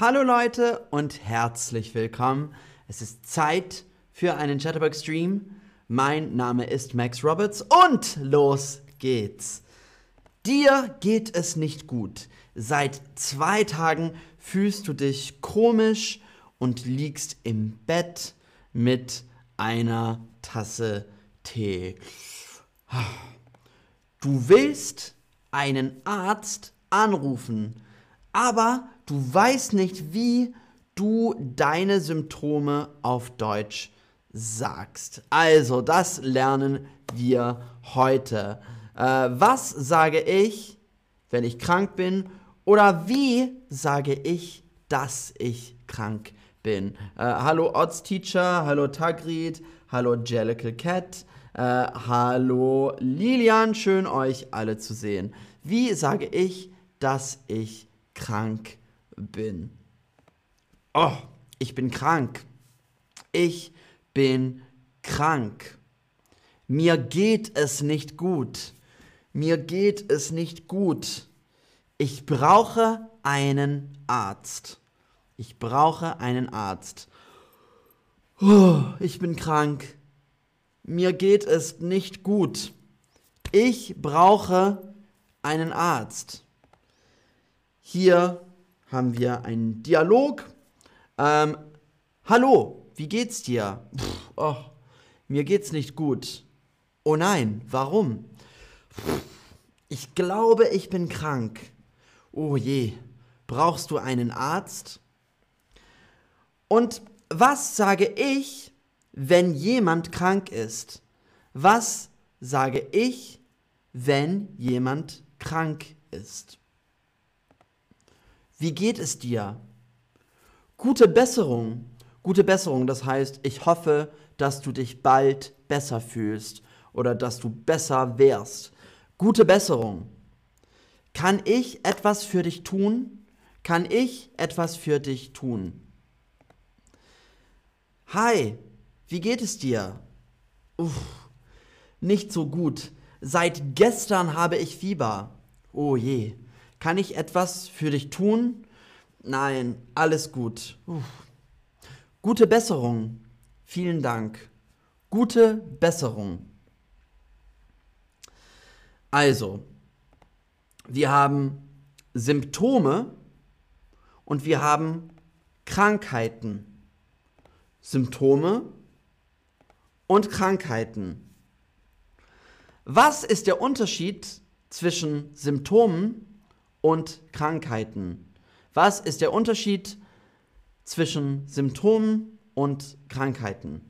Hallo Leute und herzlich willkommen. Es ist Zeit für einen Chatterbug Stream. Mein Name ist Max Roberts und los geht's. Dir geht es nicht gut. Seit zwei Tagen fühlst du dich komisch und liegst im Bett mit einer Tasse Tee. Du willst einen Arzt anrufen, aber du weißt nicht, wie du deine Symptome auf Deutsch sagst. Also, das lernen wir heute. Äh, was sage ich, wenn ich krank bin? Oder wie sage ich, dass ich krank bin? Äh, hallo Odds Teacher, hallo Tagrid, hallo Jellicle Cat, äh, hallo Lilian, schön euch alle zu sehen. Wie sage ich, dass ich krank bin? Oh, ich bin krank. Ich bin krank. Mir geht es nicht gut. Mir geht es nicht gut. Ich brauche einen Arzt. Ich brauche einen Arzt. Oh, ich bin krank. Mir geht es nicht gut. Ich brauche einen Arzt. Hier haben wir einen Dialog. Ähm, Hallo, wie geht's dir? Pff, oh, mir geht's nicht gut. Oh nein, warum? Pff, ich glaube, ich bin krank. Oh je, brauchst du einen Arzt? Und was sage ich, wenn jemand krank ist? Was sage ich, wenn jemand krank ist? Wie geht es dir? Gute Besserung. Gute Besserung, das heißt, ich hoffe, dass du dich bald besser fühlst oder dass du besser wärst. Gute Besserung. Kann ich etwas für dich tun? Kann ich etwas für dich tun? Hi, wie geht es dir? Uff, nicht so gut. Seit gestern habe ich Fieber. Oh je. Kann ich etwas für dich tun? Nein, alles gut. Uff. Gute Besserung. Vielen Dank. Gute Besserung. Also, wir haben Symptome und wir haben Krankheiten. Symptome und Krankheiten. Was ist der Unterschied zwischen Symptomen und Krankheiten? Was ist der Unterschied zwischen Symptomen und Krankheiten?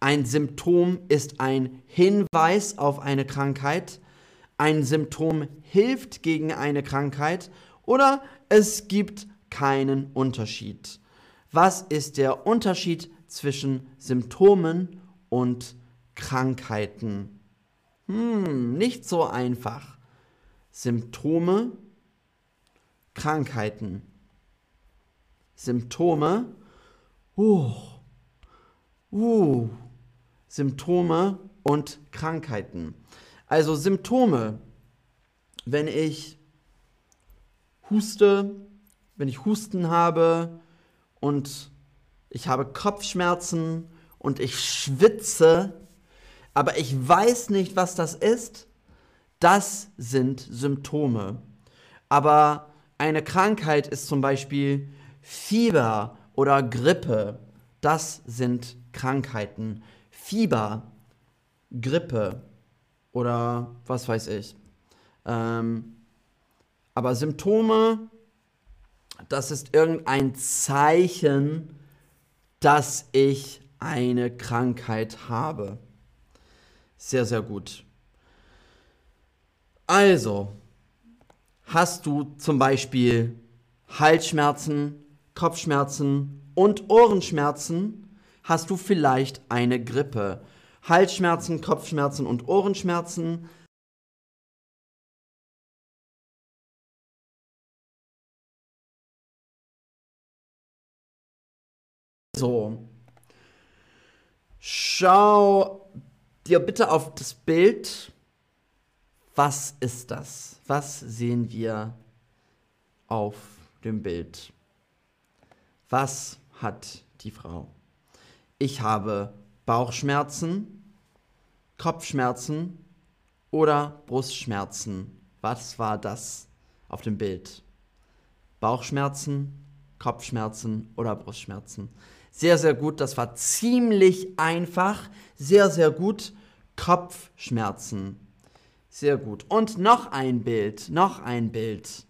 Ein Symptom ist ein Hinweis auf eine Krankheit, ein Symptom hilft gegen eine Krankheit oder es gibt keinen Unterschied. Was ist der Unterschied zwischen Symptomen und Krankheiten? Hm, nicht so einfach. Symptome, Krankheiten. Symptome, uh, uh, Symptome und Krankheiten. Also Symptome, wenn ich huste, wenn ich Husten habe und ich habe Kopfschmerzen und ich schwitze, aber ich weiß nicht, was das ist, das sind Symptome. Aber eine Krankheit ist zum Beispiel Fieber oder Grippe. Das sind Krankheiten. Fieber, Grippe, oder was weiß ich. Ähm, aber Symptome, das ist irgendein Zeichen, dass ich eine Krankheit habe. Sehr, sehr gut. Also, hast du zum Beispiel Halsschmerzen, Kopfschmerzen und Ohrenschmerzen, hast du vielleicht eine Grippe. Halsschmerzen, Kopfschmerzen und Ohrenschmerzen. So. Schau dir bitte auf das Bild. Was ist das? Was sehen wir auf dem Bild? Was hat die Frau? Ich habe Bauchschmerzen, Kopfschmerzen oder Brustschmerzen. Was war das auf dem Bild? Bauchschmerzen, Kopfschmerzen oder Brustschmerzen. Sehr, sehr gut. Das war ziemlich einfach. Sehr, sehr gut. Kopfschmerzen. Sehr gut. Und noch ein Bild. Noch ein Bild.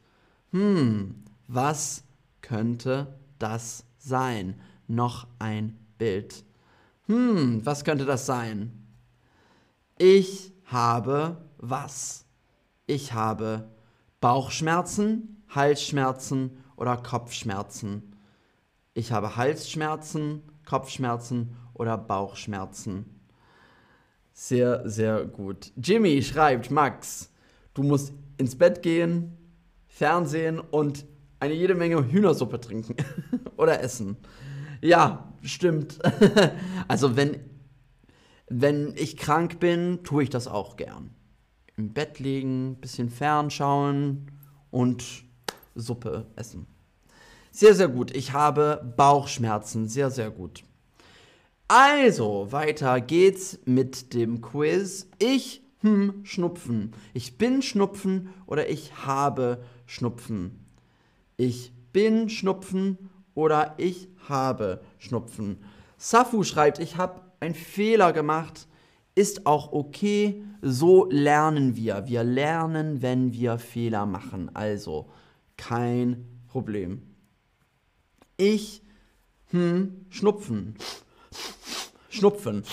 Hm, was könnte das sein? Noch ein Bild. Hm, was könnte das sein? Ich habe was? Ich habe Bauchschmerzen, Halsschmerzen oder Kopfschmerzen. Ich habe Halsschmerzen, Kopfschmerzen oder Bauchschmerzen. Sehr, sehr gut. Jimmy schreibt, Max, du musst ins Bett gehen, Fernsehen und eine jede Menge Hühnersuppe trinken oder essen. Ja, stimmt. also wenn, wenn ich krank bin, tue ich das auch gern. Im Bett liegen, bisschen fernschauen und Suppe essen. Sehr, sehr gut. Ich habe Bauchschmerzen. Sehr, sehr gut. Also, weiter geht's mit dem Quiz. Ich, hm, Schnupfen. Ich bin Schnupfen oder ich habe Schnupfen. Ich bin Schnupfen oder ich habe Schnupfen. Safu schreibt, ich habe einen Fehler gemacht. Ist auch okay. So lernen wir. Wir lernen, wenn wir Fehler machen. Also, kein Problem. Ich, hm, Schnupfen. Schnupfen.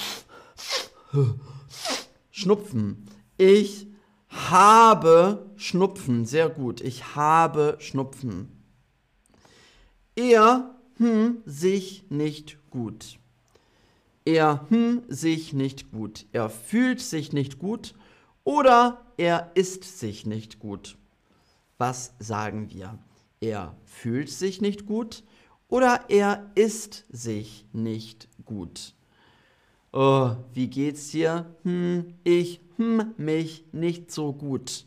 Schnupfen. Ich habe Schnupfen. Sehr gut. Ich habe Schnupfen. Er, hm, sich nicht gut. Er, hm, sich nicht gut. Er fühlt sich nicht gut oder er ist sich nicht gut. Was sagen wir? Er fühlt sich nicht gut oder er ist sich nicht gut. Oh, wie geht's dir? Hm, ich hm mich nicht so gut.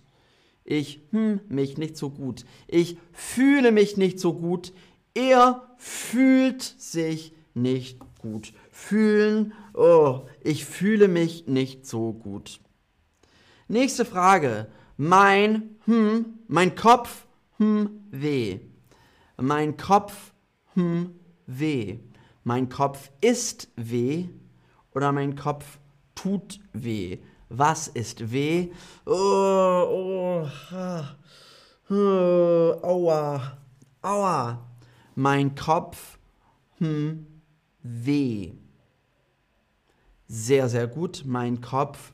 Ich hm mich nicht so gut. Ich fühle mich nicht so gut. Er fühlt sich nicht gut. Fühlen, oh, ich fühle mich nicht so gut. Nächste Frage. Mein, hm, mein Kopf, hm, weh. Mein Kopf, hm, weh. Mein Kopf ist weh oder mein Kopf tut weh. Was ist weh? Oh, oh, ha, oh, aua, aua. Mein Kopf, hm, weh. Sehr, sehr gut. Mein Kopf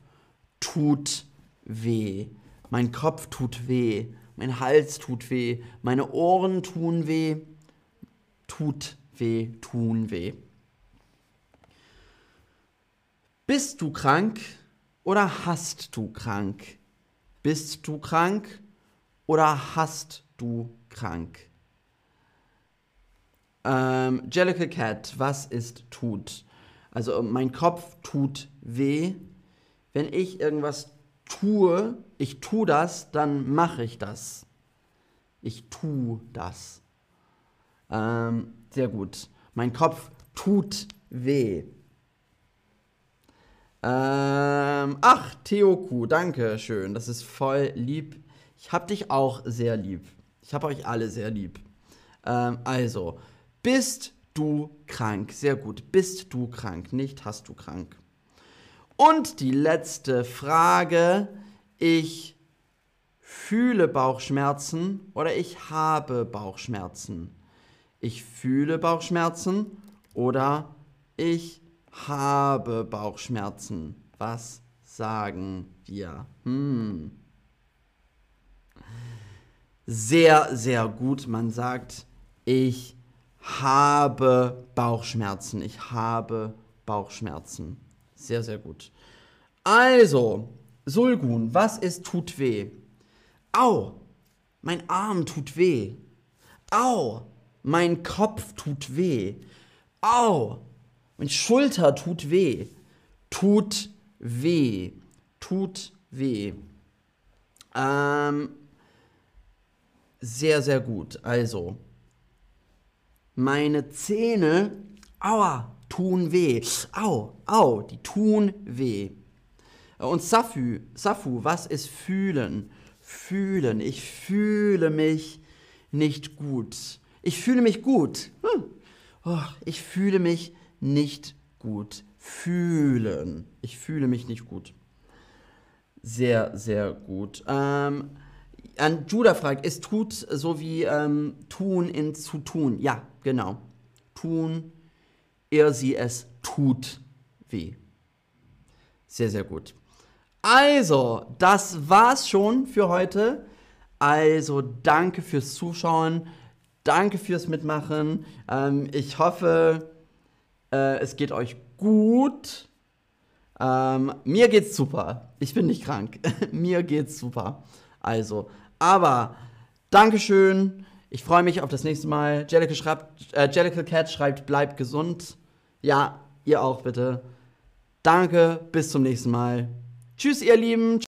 tut weh. Mein Kopf tut weh. Mein Hals tut weh. Meine Ohren tun weh. Tut weh, tun weh. Bist du krank oder hast du krank? Bist du krank oder hast du krank? Ähm, Jellicle Cat, was ist tut? Also mein Kopf tut weh. Wenn ich irgendwas tue, ich tue das, dann mache ich das. Ich tue das. Ähm, sehr gut. Mein Kopf tut weh. Ähm, ach, Theoku, danke schön. Das ist voll lieb. Ich hab dich auch sehr lieb. Ich hab euch alle sehr lieb. Ähm, also, bist du krank? Sehr gut. Bist du krank? Nicht hast du krank. Und die letzte Frage. Ich fühle Bauchschmerzen oder ich habe Bauchschmerzen. Ich fühle Bauchschmerzen oder ich habe Bauchschmerzen. Was sagen wir? Hm. Sehr, sehr gut. Man sagt, ich habe Bauchschmerzen. Ich habe Bauchschmerzen. Sehr, sehr gut. Also, Sulgun, was ist tut weh? Au, mein Arm tut weh. Au, mein Kopf tut weh. Au, meine Schulter tut weh. Tut weh. Tut weh. Ähm, sehr, sehr gut. Also, Meine Zähne, aua, tun weh. Au, au, die tun weh. Und Safu, Safu, was ist fühlen? Fühlen. Ich fühle mich nicht gut. Ich fühle mich gut. Hm. Oh, ich fühle mich nicht gut. Fühlen. Ich fühle mich nicht gut. Sehr, sehr gut. Ähm, an Judah fragt, ist tut so wie ähm, tun in zu tun? Ja, genau. Tun, er sie es tut weh. Sehr, sehr gut. Also, das war's schon für heute. Also, danke fürs Zuschauen. Danke fürs Mitmachen. Ähm, ich hoffe, äh, es geht euch gut. Ähm, mir geht's super. Ich bin nicht krank. mir geht's super. Also, aber Dankeschön. Ich freue mich auf das nächste Mal. Jellicle, schreibt, äh, Jellicle Cat schreibt, bleibt gesund. Ja, ihr auch bitte. Danke, bis zum nächsten Mal. Tschüss, ihr Lieben.